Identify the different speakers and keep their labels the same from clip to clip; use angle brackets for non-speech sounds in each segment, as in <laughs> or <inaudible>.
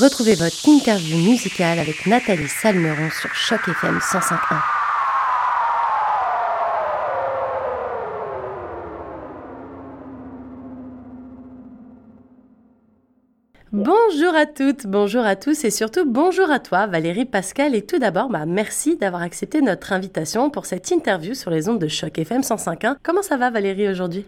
Speaker 1: Retrouvez votre interview musicale avec Nathalie Salmeron sur Choc FM 105.1. Bonjour à toutes, bonjour à tous et surtout bonjour à toi Valérie Pascal et tout d'abord bah, merci d'avoir accepté notre invitation pour cette interview sur les ondes de Choc FM 105.1. Comment ça va Valérie aujourd'hui?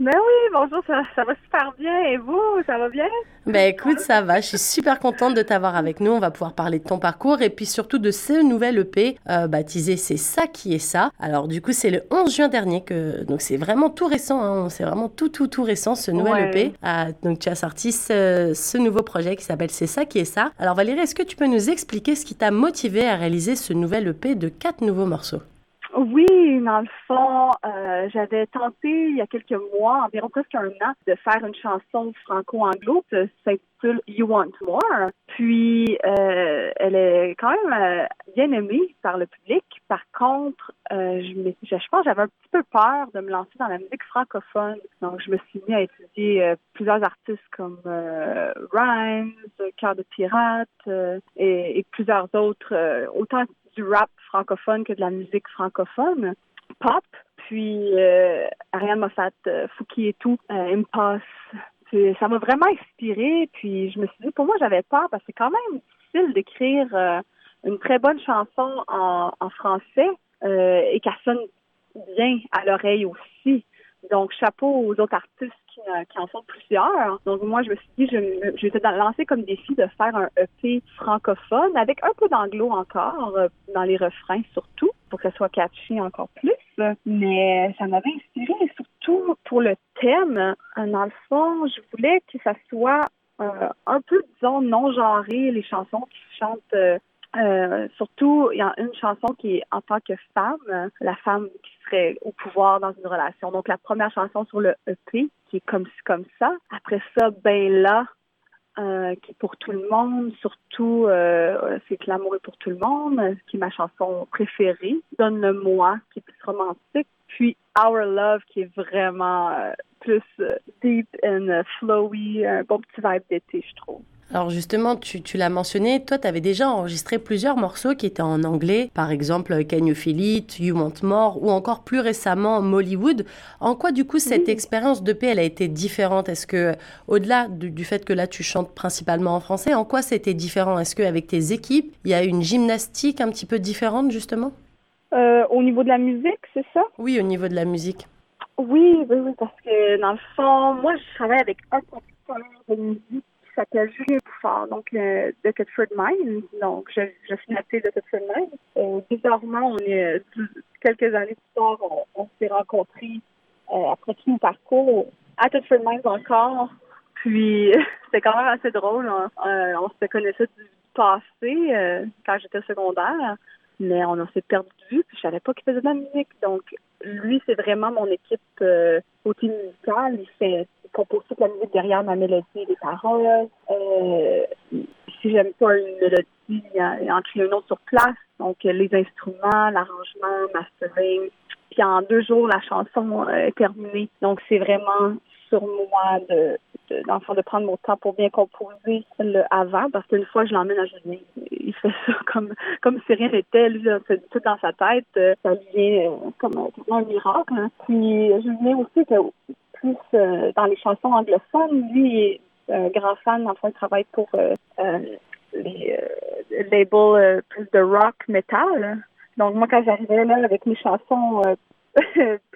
Speaker 2: Ben oui, bonjour, ça, va super bien. Et vous, ça va bien?
Speaker 1: Ben écoute, ça va. Je suis super contente de t'avoir avec nous. On va pouvoir parler de ton parcours et puis surtout de ce nouvel EP euh, baptisé C'est ça qui est ça. Alors du coup, c'est le 11 juin dernier que donc c'est vraiment tout récent. Hein. C'est vraiment tout tout tout récent ce nouvel EP. Ah, donc tu as sorti ce, ce nouveau projet qui s'appelle C'est ça qui est ça. Alors Valérie, est-ce que tu peux nous expliquer ce qui t'a motivé à réaliser ce nouvel EP de quatre nouveaux morceaux?
Speaker 2: Oui, dans le fond, euh, j'avais tenté il y a quelques mois, environ presque un an, de faire une chanson franco-anglo qui s'intitule You Want More. Puis, euh, elle est quand même euh, bien aimée par le public. Par contre, euh, je, je, je pense j'avais un petit peu peur de me lancer dans la musique francophone. Donc, je me suis mis à étudier plusieurs artistes comme Rhymes, Cœur de Pirate et, et, plusieurs autres, autant du rap francophone que de la musique francophone, pop, puis euh, Ariane Moffat, euh, Fouki et tout, euh, Impasse. Ça m'a vraiment inspiré, puis je me suis dit, pour moi, j'avais peur parce que c'est quand même difficile d'écrire euh, une très bonne chanson en, en français et qu'elle sonne bien à l'oreille aussi. Donc, chapeau aux autres artistes qui, euh, qui, en font plusieurs. Donc, moi, je me suis dit, je, je vais lancer comme défi de faire un EP francophone avec un peu d'anglo encore, euh, dans les refrains surtout, pour que ça soit catchy encore plus. Mais ça m'avait inspiré, surtout pour le thème. Dans le fond, je voulais que ça soit euh, un peu, disons, non-genré, les chansons qui chantent euh, surtout, il y a une chanson qui est en tant que femme, la femme qui serait au pouvoir dans une relation. Donc, la première chanson sur le EP, qui est comme comme ça. Après ça, ben là, euh, qui est pour tout le monde, surtout, euh, c'est que l'amour pour tout le monde, qui est ma chanson préférée. Donne-le-moi, qui est plus romantique. Puis Our Love, qui est vraiment euh, plus deep and flowy, un bon petit vibe d'été, je trouve.
Speaker 1: Alors justement, tu, tu l'as mentionné, toi, tu avais déjà enregistré plusieurs morceaux qui étaient en anglais, par exemple Can You Feel It, You Want More, ou encore plus récemment Mollywood. En quoi, du coup, cette expérience de paix, elle a été différente? Est-ce que, au-delà du, du, fait que là, tu chantes principalement en français, en quoi c'était différent? Est-ce qu'avec tes équipes, il y a une gymnastique un petit peu différente, justement?
Speaker 2: Euh, Au niveau de la musique, c'est ça?
Speaker 1: Oui, au niveau de la musique.
Speaker 2: Oui, oui, oui, parce que dans le fond, moi, je travaille avec un producteur de musique s'appelle Julien Bouffard, donc euh, de Thetford Mines. Donc, je, suis née de Thetford Mines. Euh, bizarrement, on est quelques années plus tard, on, s'est rencontrés euh, après tout mon parcours à Thetford Mines encore. Puis, <laughs> c'était quand même assez drôle. Hein. Euh, on se connaissait du passé euh, quand j'étais secondaire, mais on s'est perdu. Puis, je savais pas qu'il faisait de la musique. Donc, lui, c'est vraiment mon équipe euh, côté musical. Il fait compose toute la musique derrière ma mélodie les paroles. Euh, si j'aime pas une mélodie, il en crée une autre sur place. Donc, les instruments, l'arrangement, mastering. Puis en deux jours, la chanson euh, est terminée. Donc, c'est vraiment sur moi de, de, de prendre mon temps pour bien composer le avant, parce qu'une fois je l'emmène à Julien, il fait ça <laughs> comme comme si rien n'était, lui, tout dans sa tête, euh, ça vient euh, comme, un miracle. Hein. Puis Julien aussi, que plus euh, dans les chansons anglophones. Lui, il est un grand fan, enfin, il travaille pour les labels plus de rock, metal. Donc, moi, quand j'arrivais là avec mes chansons <laughs>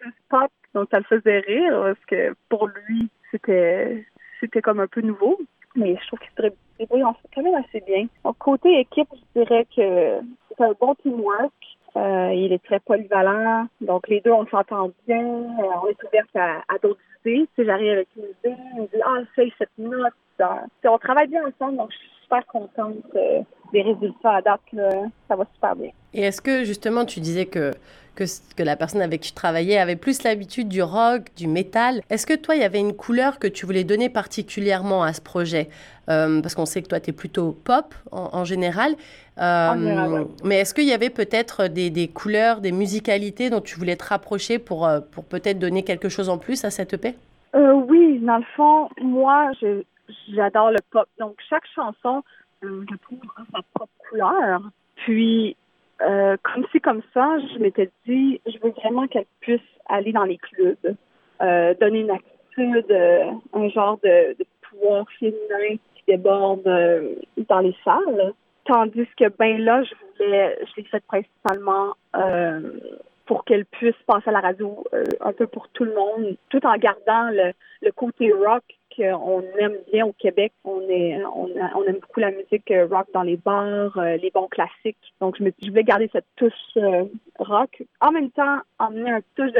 Speaker 2: donc ça le faisait rire parce que pour lui, c'était c'était comme un peu nouveau. Mais je trouve qu'il se débrouille quand même assez bien. Donc, côté équipe, je dirais que c'est un bon teamwork. Euh, il est très polyvalent. Donc, les deux, on s'entend bien. on est ouvert à, d'autres si j'arrive avec une idée, on dit Ah, fais cette note. on travaille bien ensemble, donc je suis super contente euh, des résultats à date. ça va super bien.
Speaker 1: Et est-ce que justement tu disais que, que, que, la personne avec qui tu travaillais avait plus l'habitude du rock, du métal Est-ce que toi, il y avait une couleur que tu voulais donner particulièrement à ce projet? Euh, Parce qu'on sait que toi, tu es plutôt pop en, général.
Speaker 2: Euh,
Speaker 1: mais est-ce qu'il y avait peut-être des, des, couleurs, des musicalités dont tu voulais te rapprocher pour, euh, pour peut-être donner quelque chose en plus à cette EP
Speaker 2: Oui, dans le fond, moi, j'adore le pop. Donc, chaque chanson je trouve, sa propre couleur. Puis, euh, comme si comme ça, je m'étais dit, je veux vraiment qu'elle puisse aller dans les clubs, euh, donner une attitude, euh, un genre de, de, pouvoir féminin qui déborde dans les salles. Tandis que ben là, je voulais, je l'ai fait principalement pour qu'elle puisse passer à la radio un peu pour tout le monde, tout en gardant le, le côté rock qu'on aime bien au Québec. On aime beaucoup la musique euh, rock dans les bars, euh, les bons classiques. Donc, je, me, je voulais garder cette touche euh, rock. En même temps, emmener un touche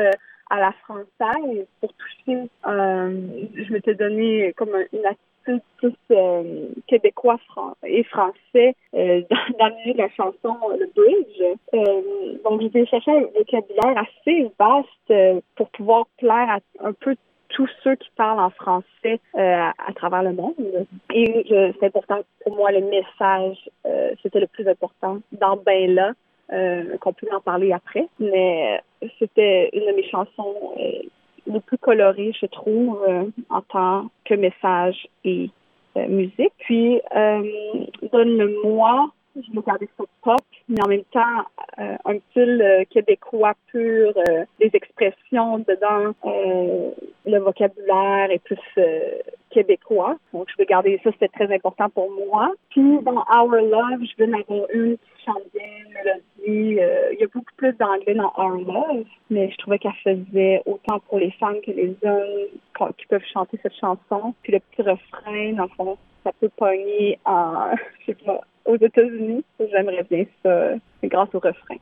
Speaker 2: à la française pour toucher. je m'étais donné comme une attitude plus euh, québécois et français euh, <laughs> dans, la chanson le bridge. Euh, donc j'ai cherché un vocabulaire assez vaste pour pouvoir plaire à un peu tous ceux qui parlent en français euh, à, travers le monde. Et c'est important pour moi le message, euh, c'était le plus important dans Ben là, euh, qu'on peut en parler après. Mais c'était une de mes chansons les plus colorées, je trouve, en tant que message et musique. Puis donne-le-moi je me gardais ça pop, mais en même temps, euh, un style euh, québécois pur, euh, des expressions dedans, euh, le vocabulaire est plus euh, québécois. Donc, je veux garder ça, c'était très important pour moi. Puis, dans Our Love, je veux en avoir une qui chante bien, mélodie. il y a beaucoup plus d'anglais dans Our Love, mais je trouvais qu'elle faisait autant pour les femmes que les hommes qui peuvent chanter cette chanson. Puis le petit refrain, dans le fond, ça peut pogner en, <laughs> je sais pas, aux États-Unis. J'aimerais bien ça grâce au refrain.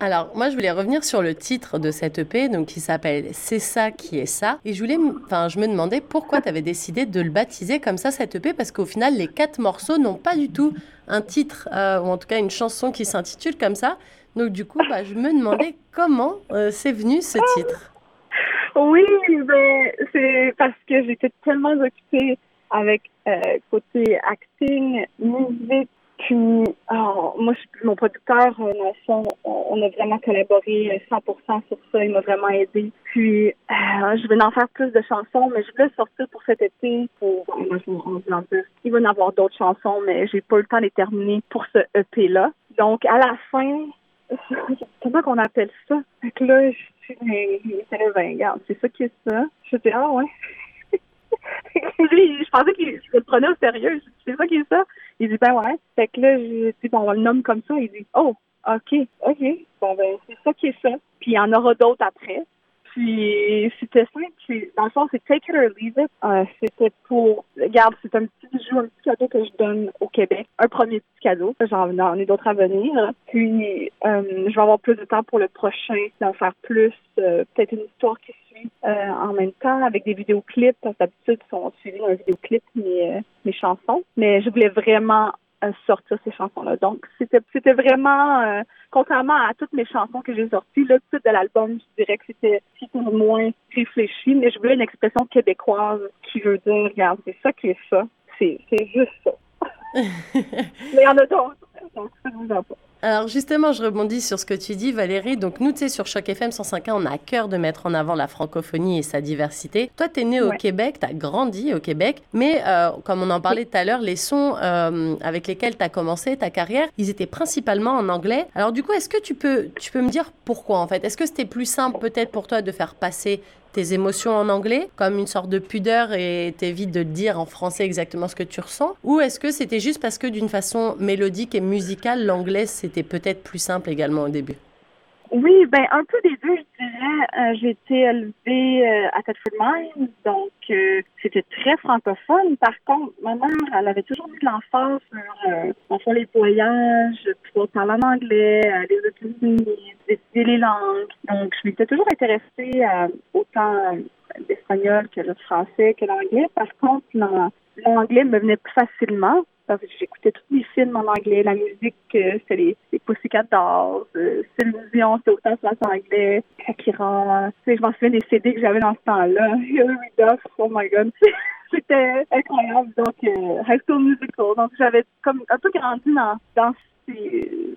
Speaker 1: Alors, moi, je voulais revenir sur le titre de cette EP, donc qui s'appelle C'est ça qui est ça. Et je voulais, enfin, je me demandais pourquoi tu avais décidé de le baptiser comme ça, cette EP, parce qu'au final, les quatre morceaux n'ont pas du tout un titre, euh, ou en tout cas une chanson qui s'intitule comme ça. Donc, du coup, bah, je me demandais comment euh, c'est venu ce titre.
Speaker 2: Oui, ben, c'est parce que j'étais tellement occupée avec euh, côté acting, musique, puis, moi, mon producteur, euh, dans le fond, on a vraiment collaboré 100% sur ça. Il m'a vraiment aidé. Puis, euh, je vais en faire plus de chansons, mais je voulais sortir pour cet été. Pour, moi, je Il va en avoir d'autres chansons, mais j'ai pas eu le temps de les terminer pour ce EP-là. Donc, à la fin, <laughs> comment qu'on appelle ça? Fait que là, je suis, regarde, c'est ça qui est ça. Je dis, ah ouais. Je pensais qu'il le prenait au sérieux. C'est ça qui est ça? Il dit, ben ouais. Fait que là, je dis, bon, on le nomme comme ça. Il dit, oh, OK, OK. Bon, ben, c'est ça qui est ça. Puis il y en aura d'autres après. Puis c'était simple. Dans le fond, c'est take it or leave it. Euh, c'était pour, regarde, c'est un petit bijou, un petit cadeau que je donne au Québec. Un premier petit cadeau. J'en ai d'autres à venir. Puis euh, je vais avoir plus de temps pour le prochain, d'en faire plus. Euh, peut-être une histoire qui suit en même temps avec des vidéoclips. Parce d'habitude, sont suivis un vidéoclip mes chansons. Mais je voulais vraiment sortir ces chansons-là. Donc, c'était c'était vraiment, euh, contrairement à toutes mes chansons que j'ai sorties, le titre de l'album, je dirais que c'était moins réfléchi, mais je voulais une expression québécoise qui veut dire, regarde, c'est ça qui est ça. C'est juste ça. <laughs> mais il y en a d'autres. Donc, ça vous en pas.
Speaker 1: Alors justement, je rebondis sur ce que tu dis, Valérie. Donc nous, tu sais, sur Choc FM 105.1, on a à cœur de mettre en avant la francophonie et sa diversité. Toi, tu es né au Québec, tu as grandi au Québec, mais euh, comme on en parlait tout à l'heure, les sons euh, avec lesquels tu as commencé ta carrière, ils étaient principalement en anglais. Alors du coup, est-ce que tu peux, tu peux me dire pourquoi en fait? Est-ce que c'était plus simple peut-être pour toi de faire passer tes émotions en anglais comme une sorte de pudeur et t'évites de dire en français exactement ce que tu ressens? Ou est-ce que c'était juste parce que d'une façon mélodique et musicale, l'anglais c'était peut-être plus simple également au début?
Speaker 2: Oui, ben un peu des deux, je dirais. Euh, j'ai été élevée euh, à Thetford Mines, donc euh, c'était très francophone. Par contre, ma mère, elle avait toujours mis de l'emphase sur euh, enfin, les voyages, pouvoir parler en anglais, les États-Unis, étudier les langues. Donc, je m'étais toujours intéressée à autant l'espagnol que le français que l'anglais. Par contre, l'anglais me venait plus facilement j'écoutais tous les films en anglais, la musique, euh, c'était les, les Pussycat Dolls, euh, Céline c'était autant ça en anglais, Shakira, tu je m'en souviens des CD que j'avais dans ce temps-là, <laughs> Hilary Duff, oh my god, <laughs> c'était incroyable, donc euh, High School Musical, donc j'avais comme un peu grandi dans, dans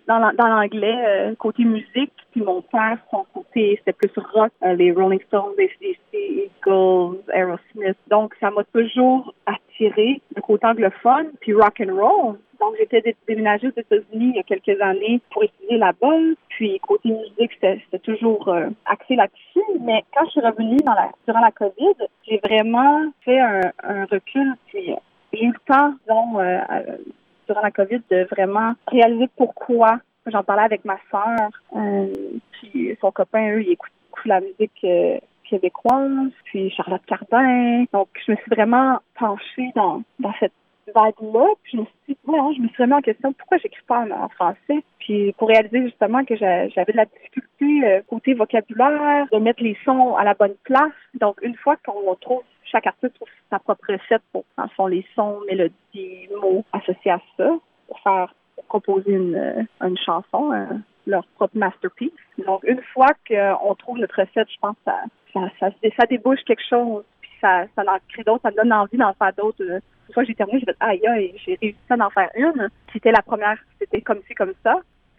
Speaker 2: dans l'anglais euh, côté musique. Puis mon père son côté c'était plus rock les Rolling Stones les Eagles Aerosmith. Donc ça m'a toujours attiré le côté anglophone puis rock and roll Donc, j'étais déménagée aux États-Unis il y a quelques années pour étudier là-bas. Puis, côté musique, c'était toujours euh, axé là-dessus. Mais quand je suis revenue dans la, durant la COVID, j'ai vraiment fait un, recul. Puis, j'ai eu le temps, disons, euh, durant la COVID, de vraiment réaliser pourquoi. J'en parlais avec ma sœur, euh, puis son copain, eux, ils écoutent beaucoup la musique euh, québécoise, puis Charlotte Cardin. Donc, je me suis vraiment penchée dans, dans cette vague-là. Puis je me suis dit, je me suis remis en question pourquoi j'écris pas en, français? Puis pour réaliser justement que j'avais de la difficulté euh, côté vocabulaire, de mettre les sons à la bonne place. Donc, une fois qu'on trouve chaque artiste trouve sa propre recette pour, en fond, les sons, mélodies, mots associés à ça, pour faire composer une, euh, une chanson, euh, leur propre masterpiece. Donc, une fois qu'on trouve notre recette, je pense que ça, ça, débouche quelque chose, puis ça, ça en crée d'autres, ça donne envie d'en faire d'autres. Une fois que j'ai terminé, j'ai fait aïe aïe, j'ai réussi à en faire une. C'était la première, c'était comme ci, comme ça.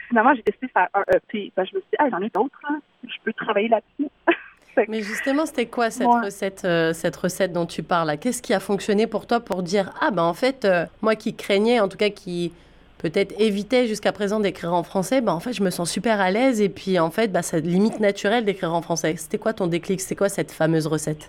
Speaker 2: finalement, j'ai décidé de faire un EP. Ben, je me suis dit, ah, j'en ai d'autres, hein. je peux travailler là-dessus. <laughs>
Speaker 1: Mais justement, c'était quoi cette recette, euh, cette recette dont tu parles Qu'est-ce qui a fonctionné pour toi pour dire ah ben en fait euh, moi qui craignais, en tout cas qui peut-être évitais jusqu'à présent d'écrire en français, ben en fait je me sens super à l'aise et puis en fait bah, c'est limite naturel d'écrire en français. C'était quoi ton déclic? C'était quoi cette fameuse recette?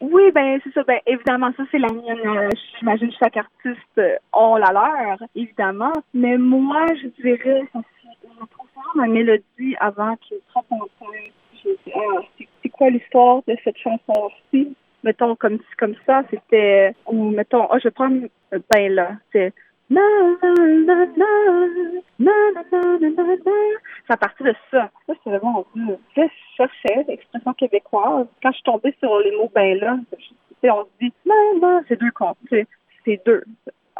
Speaker 2: Oui, ben c'est ça. Ben évidemment, ça c'est la mienne. Euh, j'imagine que chaque artiste a la leur, évidemment. Mais moi, je dirais, ça c'est ma mélodie avant qu'il frappe en Je ah, c'est quoi l'histoire de cette chanson-ci? Mettons comme comme ça, c'était ou mettons, oh, je prends ben là, c'est c'est à partir de ça. Ça, c'est vraiment, Dieu, je cherchais l'expression québécoise. Quand je suis tombée sur les mots ben là, on se dit, non, non, c'est deux comptes. C'est deux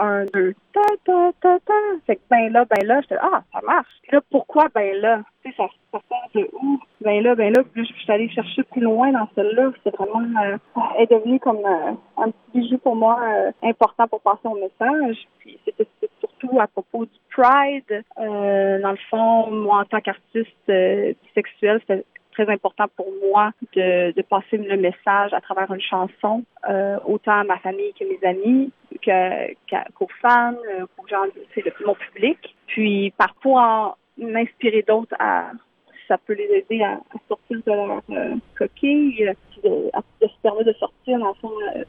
Speaker 2: un, deux, ta, ta, ta, ta. Fait que ben là, ben là, j'étais, ah, ça marche. Puis là, pourquoi ben là? Tu sais, ça, ça sort de où? Ben là, ben là, puis je suis allée chercher plus loin dans celle-là. C'est vraiment, euh, est devenue comme euh, un petit bijou pour moi euh, important pour passer au message. Puis c'était surtout à propos du Pride. Dans le fond, moi, en tant qu'artiste sexuel, c'était très important pour moi de, de passer le message à travers une chanson, euh, autant à ma famille que mes amis, qu'aux fans, euh, aux gens, le mon public. Puis parfois en inspirer d'autres à ça peut les aider à, sortir de leur euh, coquille, de, à, de, se permettre de sortir dans le fond. Euh,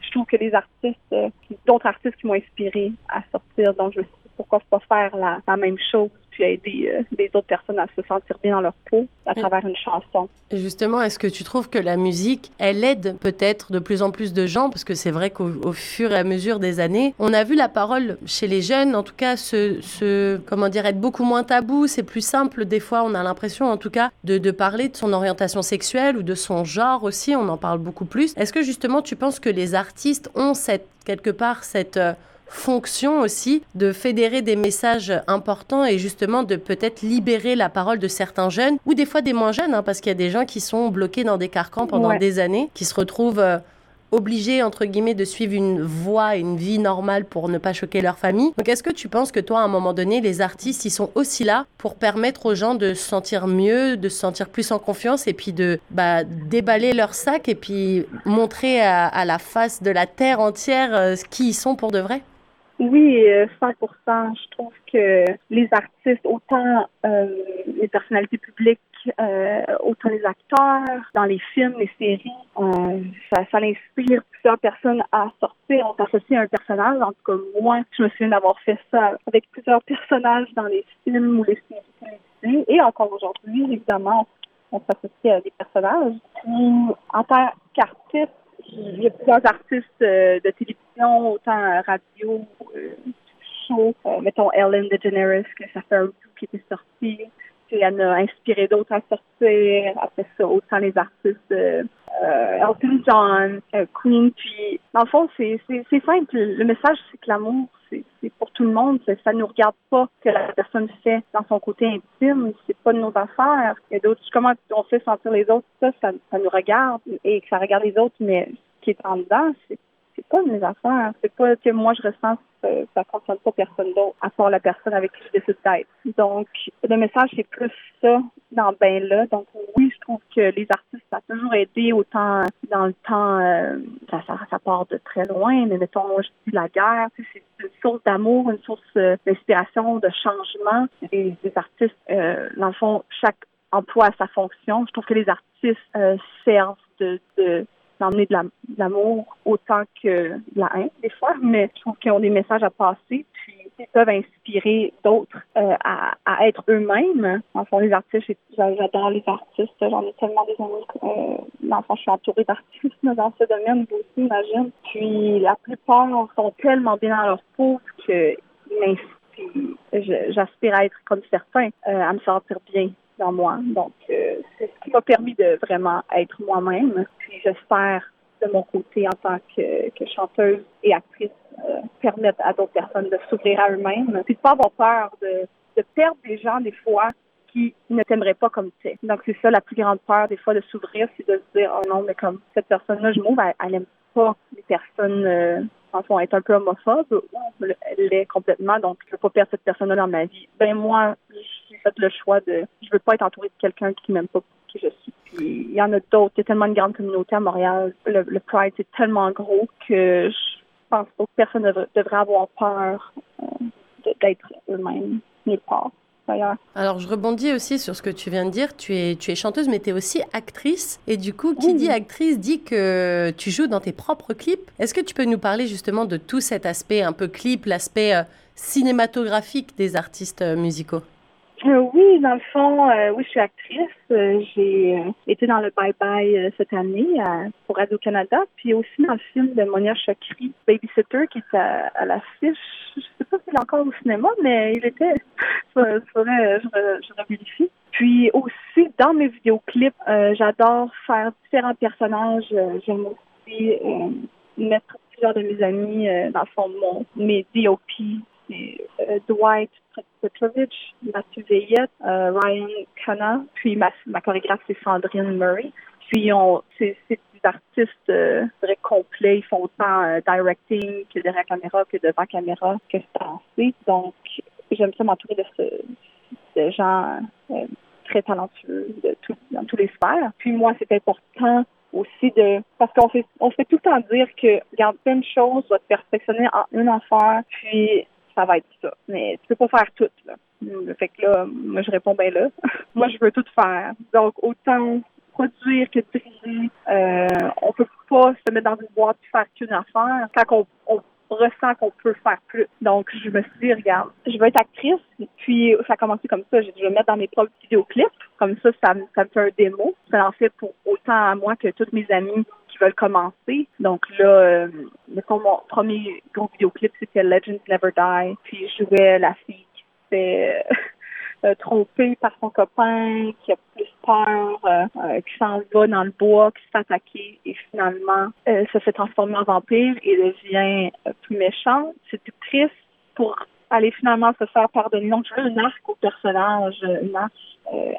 Speaker 2: je trouve que les artistes, d'autres artistes qui m'ont inspiré à sortir, donc je me suis dit pourquoi pas faire la, la même chose? Puis aider euh, les autres personnes à se sentir bien dans leur peau à travers une chanson.
Speaker 1: Justement, est-ce que tu trouves que la musique, elle aide peut-être de plus en plus de gens? Parce que c'est vrai qu'au fur et à mesure des années, on a vu la parole chez les jeunes, en tout cas, se, comment dire, être beaucoup moins tabou. C'est plus simple, des fois, on a l'impression, en tout cas, de, de parler de son orientation sexuelle ou de son genre aussi. On en parle beaucoup plus. Est-ce que justement, tu penses que les artistes ont cette, quelque part cette euh, fonction aussi de fédérer des messages importants et justement de peut-être libérer la parole de certains jeunes ou des fois des moins jeunes, hein, parce qu'il y a des gens qui sont bloqués dans des carcans pendant des années, qui se retrouvent euh, obligés, entre guillemets, de suivre une voie, une vie normale pour ne pas choquer leur famille. Donc est-ce que tu penses que toi, à un moment donné, les artistes, ils sont aussi là pour permettre aux gens de se sentir mieux, de se sentir plus en confiance et puis de bah, déballer leur sac et puis montrer à, la face de la terre entière euh, qui ils sont pour de vrai?
Speaker 2: Oui, 100%. Euh, Je trouve que les artistes, autant euh, les personnalités publiques, euh, autant les acteurs, dans les films, les séries, euh, ça, ça inspire plusieurs personnes à sortir. On s'associe à un personnage. En tout cas, moi, je me souviens d'avoir fait ça avec plusieurs personnages dans les films ou les séries télévisées. Et encore aujourd'hui, évidemment, on s'associe à des personnages. en tant qu'artiste, il y a plusieurs artistes euh, de télévision, autant radio, euh, show, euh, mettons Ellen DeGeneres, que ça fait un bout qui était sorti. Puis elle a inspiré d'autres à sortir. Après ça, autant les artistes euh, Elton John, Queen. Puis, dans le fond, c'est simple. Le message, c'est que l'amour, c'est pour tout le monde. Ça ne nous regarde pas que la personne fait dans son côté intime. C'est pas de nos affaires. Il y a d'autres. Comment on fait sentir les autres, ça, ça, nous regarde et que ça regarde les autres, mais ce qui est en dedans, c'est c'est pas mes affaires. C'est pas que moi je ressens ça, ça concerne pas personne d'autre, à part la personne avec qui je décide d'être. Donc, le message, c'est plus ça dans ben là. Donc, oui, je trouve que les artistes, ça a toujours aidé autant dans le temps, euh, ça, ça, part de très loin, mais mettons, moi, je dis la guerre, c'est une source d'amour, une source euh, d'inspiration, de changement. Les, artistes, euh, dans le fond, chaque emploi a sa fonction. Je trouve que les artistes servent de, de d'emmener de l'amour autant que de la haine, des fois, mais je trouve qu'ils ont des messages à passer, puis ils peuvent inspirer d'autres euh, à, à, être eux-mêmes. En fond, les artistes, j'adore les artistes, j'en ai tellement des amis. Euh, enfin, je suis entourée d'artistes <laughs> dans ce domaine, vous aussi, imagine. Puis la plupart sont tellement bien dans leur peau qu'ils m'inspirent. J'aspire à être comme certains, euh, à me sentir bien dans moi. Donc, euh, c'est ce qui m'a permis de vraiment être moi-même. Puis j'espère de mon côté en tant que, que chanteuse et actrice euh, permettre à d'autres personnes de s'ouvrir à eux-mêmes, puis de pas avoir peur de, de perdre des gens des fois qui ne t'aimeraient pas comme tu es. Donc c'est ça la plus grande peur des fois de s'ouvrir, c'est de se dire oh non mais comme cette personne-là je m'ouvre, elle, elle aime pas les personnes euh, en être un peu homophobe ou l'est complètement donc je veux pas perdre cette personne-là dans ma vie. Ben moi j'ai fait le choix de je veux pas être entourée de quelqu'un qui m'aime pas qui je suis. Puis il y en a d'autres. Il y a tellement une grande communauté à Montréal. Le, le Pride c'est tellement gros que je pense pas que personne ne devrait avoir peur euh, d'être eux-mêmes nulle part.
Speaker 1: Alors, je rebondis aussi sur ce que tu viens de dire. Tu es, tu es chanteuse, mais tu es aussi actrice. Et du coup, qui dit actrice dit que tu joues dans tes propres clips. Est-ce que tu peux nous parler justement de tout cet aspect un peu clip, l'aspect euh, cinématographique des artistes euh, musicaux?
Speaker 2: Oui, dans le fond, euh, oui, je suis actrice. Euh, j'ai été dans le Bye Bye cette année pour Radio-Canada, puis aussi dans le film de Monia Chakri, Babysitter, qui est à, à l'affiche. Je sais pas s'il est encore au cinéma, mais il était. Il <laughs> faudrait, je, je vérifie. Puis aussi, dans mes vidéoclips, j'adore faire différents personnages. J'aime aussi mettre plusieurs de mes amis dans le fond, mon, mes DOP euh, Dwight Petrovich, Mathieu Veillette, euh, Ryan Kana, puis ma, ma chorégraphe c'est Sandrine Murray. Puis on, c'est, des artistes euh, très complets, ils font autant directing que derrière caméra que devant caméra que penser. Donc j'aime ça m'entourer de, ce, de gens très talentueux de tout, dans tous les sphères. Puis moi, c'est important aussi de parce qu'on fait on fait tout le temps dire que regarde une chose doit te perfectionner en une affaire puis ça va être ça. Mais tu peux pas faire tout, là. Fait que là, moi, je réponds bien là. <laughs> moi, je veux tout faire. Donc, autant produire que trier. Euh, on peut pas se mettre dans une boîte et faire qu'une affaire quand on, ressent qu'on peut faire plus. Donc, je me suis dit, regarde, je veux être actrice. Puis, ça a commencé comme ça. Je vais me mettre dans mes propres vidéoclips. Comme ça, ça, ça me fait un démo. Ça en fait pour autant à moi que toutes mes amies veulent commencer. Donc là, euh, mon premier gros vidéoclip, c'était Legends Never Die. Puis je jouais la fille qui s'est <laughs> euh, trompée par son copain, qui a plus peur, euh, euh, qui s'en va dans le bois, qui se fait et finalement se fait transformer en vampire et devient plus méchante. Triste pour aller finalement se faire pardonner. Donc, je veux un arc au personnage, une arc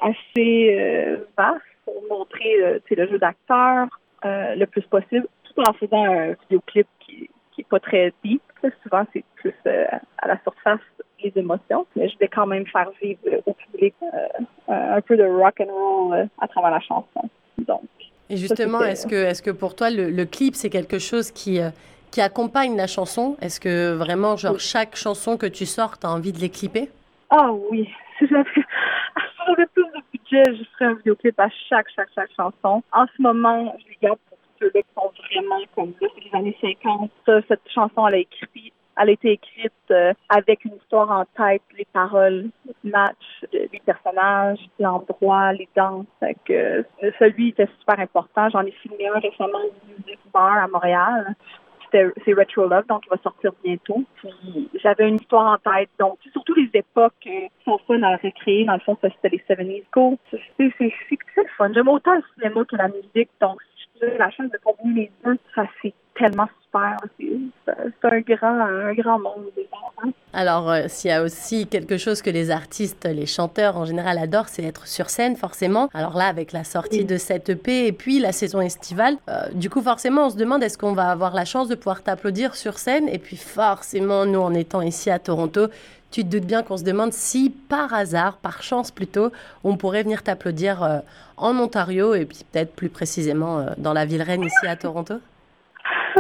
Speaker 2: assez vaste pour montrer le jeu d'acteur, euh, le plus possible, tout en faisant un vidéoclip qui, qui est pas très deep. Souvent, c'est plus euh, à la surface les émotions, mais je vais quand même faire vivre au public euh, un peu de rock and roll à travers la chanson. Donc.
Speaker 1: Et justement, est-ce que, est-ce que pour toi, le, clip, c'est quelque chose qui, qui accompagne la chanson? Est-ce que vraiment, genre, chaque chanson que tu sors, tu as envie de les clipper
Speaker 2: Ah oui. <laughs> J'aurais <laughs> plus de je ferai un vidéoclip à chaque, chaque, chaque chanson. En ce moment, je les garde pour ceux-là qui sont vraiment comme ça, c'est les années 50. Cette chanson, elle a écrit elle a été écrite euh, avec une histoire en tête, les paroles match, les personnages, l'endroit, les danses. Que, celui était super important. J'en ai filmé un récemment au Music Bar à Montréal c'est Retro Love, donc il va sortir bientôt. Puis j'avais une histoire en tête, donc surtout les époques qui sont fun à recréer. Dans le fond, ça c'était les 70s Go. C'est le fun. J'aime autant le cinéma que la musique, donc j'ai la chance de combiner les deux, ça c'est tellement super. C'est un grand, un grand monde.
Speaker 1: Alors, euh, s'il y a aussi quelque chose que les artistes, les chanteurs en général adorent, c'est être sur scène, forcément. Alors là, avec la sortie de cette EP et puis la saison estivale, euh, du coup, forcément, on se demande est-ce qu'on va avoir la chance de pouvoir t'applaudir sur scène? Et puis, forcément, nous, en étant ici à Toronto, tu te doutes bien qu'on se demande si par hasard, par chance plutôt, on pourrait venir t'applaudir euh, en Ontario et puis peut-être plus précisément euh, dans la ville reine ici à Toronto? <laughs>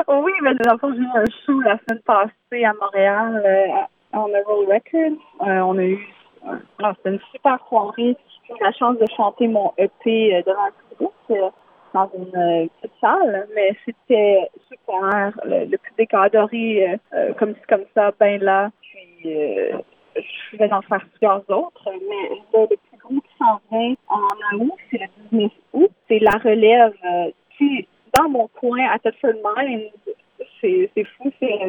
Speaker 2: Oui, mais dans j'ai eu un show la semaine passée à Montréal euh, en Roll Records. on a eu, c'était une super soirée. J'ai eu la chance de chanter mon EP devant le public dans une euh, petite salle, mais c'était super. Le, le public a adoré euh, euh, comme comme ça, ben là. Je vais en faire plusieurs autres, mais le, plus gros qui s'en vient en août, c'est le 19 août. C'est la relève qui, dans mon coin à Thetford Mines, c'est fou, c'est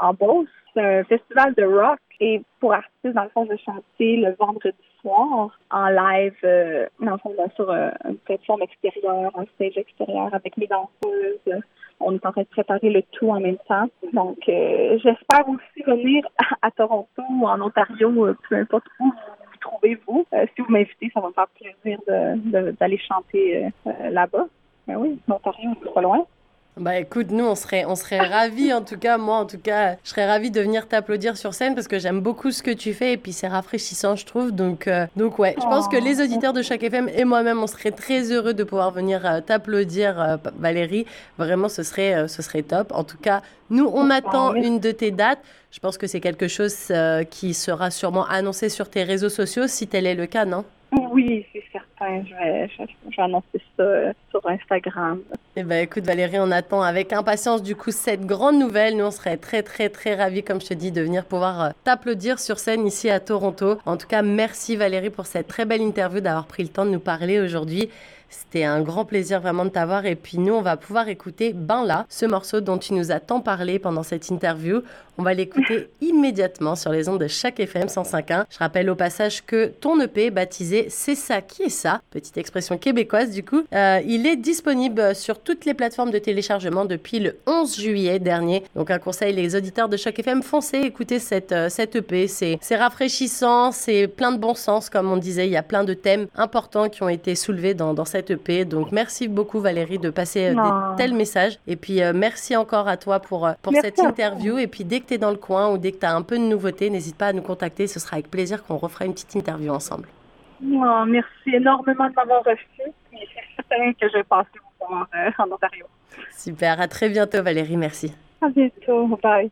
Speaker 2: en Beauce. C'est un festival de rock et pour artistes, dans le fond, de chanter le vendredi soir en live, euh, dans le fond, sur euh, une plateforme extérieure, un stage extérieur avec les danseuses. On est en train de préparer le tout en même temps. Donc, euh, j'espère aussi venir à, Toronto ou en Ontario, peu importe où vous trouvez, vous. si vous m'invitez, ça va me faire plaisir d'aller chanter là-bas. Mais oui, l'Ontario, c'est pas loin.
Speaker 1: Bah écoute, nous on serait, on serait ravis en tout cas, moi en tout cas, je serais ravie de venir t'applaudir sur scène parce que j'aime beaucoup ce que tu fais et puis c'est rafraîchissant je trouve. Donc, euh, donc ouais, je pense que les auditeurs de chaque FM et moi-même on serait très heureux de pouvoir venir euh, t'applaudir euh, Valérie. Vraiment ce serait, ce serait top. En tout cas, nous on attend une de tes dates. Je pense que c'est quelque chose qui sera sûrement annoncé sur tes réseaux sociaux si tel est le cas, non?
Speaker 2: Oui, Je vais, annoncer ça sur Instagram.
Speaker 1: Eh ben, écoute, Valérie, on attend avec impatience du coup cette grande nouvelle. Nous, on serait très, très, très ravis, comme je te dis, de venir pouvoir euh, t'applaudir sur scène ici à Toronto. En tout cas, merci Valérie pour cette très belle interview, d'avoir pris le temps de nous parler aujourd'hui. C'était un grand plaisir vraiment de t'avoir. Et puis nous, on va pouvoir écouter Ben là, ce morceau dont tu nous as tant parlé pendant cette interview. On va l'écouter immédiatement sur les ondes de chaque FM 105.1. Je rappelle au passage que ton EP baptisé C'est ça qui est ça, petite expression québécoise du coup, euh, il est disponible sur toutes les plateformes de téléchargement depuis le 11 juillet dernier. Donc un conseil, les auditeurs de chaque FM, foncez écoutez cette, euh, cette EP. C'est rafraîchissant, c'est plein de bon sens comme on disait. Il y a plein de thèmes importants qui ont été soulevés dans, dans cette EP. Donc merci beaucoup Valérie de passer euh, des tels messages. Et puis euh, merci encore à toi pour, pour cette interview. Et puis dès que tu es dans le coin ou dès que tu as un peu de nouveauté, n'hésite pas à nous contacter. Ce sera avec plaisir qu'on refera une petite interview ensemble.
Speaker 2: merci énormément de m'avoir reçu. C'est certain que je vais passer vous voir en Ontario.
Speaker 1: Super. À très bientôt Valérie. Merci.
Speaker 2: À bientôt. Bye.